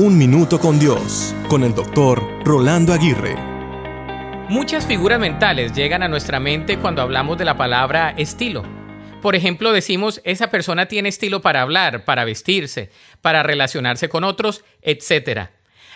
Un Minuto con Dios, con el doctor Rolando Aguirre. Muchas figuras mentales llegan a nuestra mente cuando hablamos de la palabra estilo. Por ejemplo, decimos, esa persona tiene estilo para hablar, para vestirse, para relacionarse con otros, etc.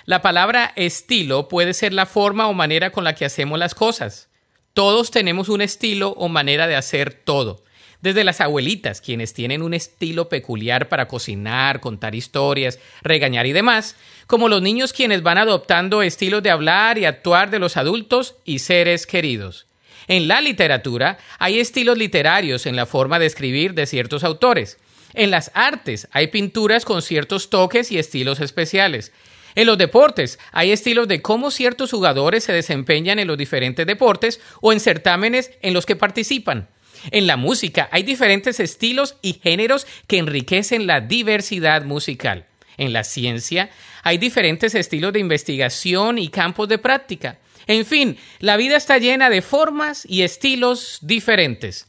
La palabra estilo puede ser la forma o manera con la que hacemos las cosas. Todos tenemos un estilo o manera de hacer todo. Desde las abuelitas, quienes tienen un estilo peculiar para cocinar, contar historias, regañar y demás, como los niños quienes van adoptando estilos de hablar y actuar de los adultos y seres queridos. En la literatura hay estilos literarios en la forma de escribir de ciertos autores. En las artes hay pinturas con ciertos toques y estilos especiales. En los deportes hay estilos de cómo ciertos jugadores se desempeñan en los diferentes deportes o en certámenes en los que participan. En la música hay diferentes estilos y géneros que enriquecen la diversidad musical. En la ciencia hay diferentes estilos de investigación y campos de práctica. En fin, la vida está llena de formas y estilos diferentes.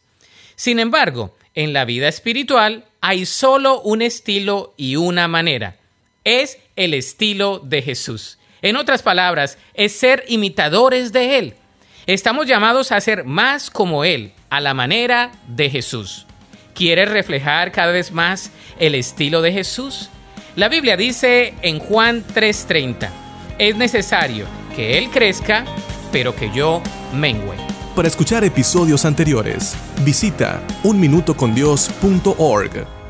Sin embargo, en la vida espiritual hay solo un estilo y una manera. Es el estilo de Jesús. En otras palabras, es ser imitadores de Él. Estamos llamados a ser más como Él, a la manera de Jesús. ¿Quieres reflejar cada vez más el estilo de Jesús? La Biblia dice en Juan 3:30, es necesario que Él crezca, pero que yo mengüe. Para escuchar episodios anteriores, visita unminutocondios.org.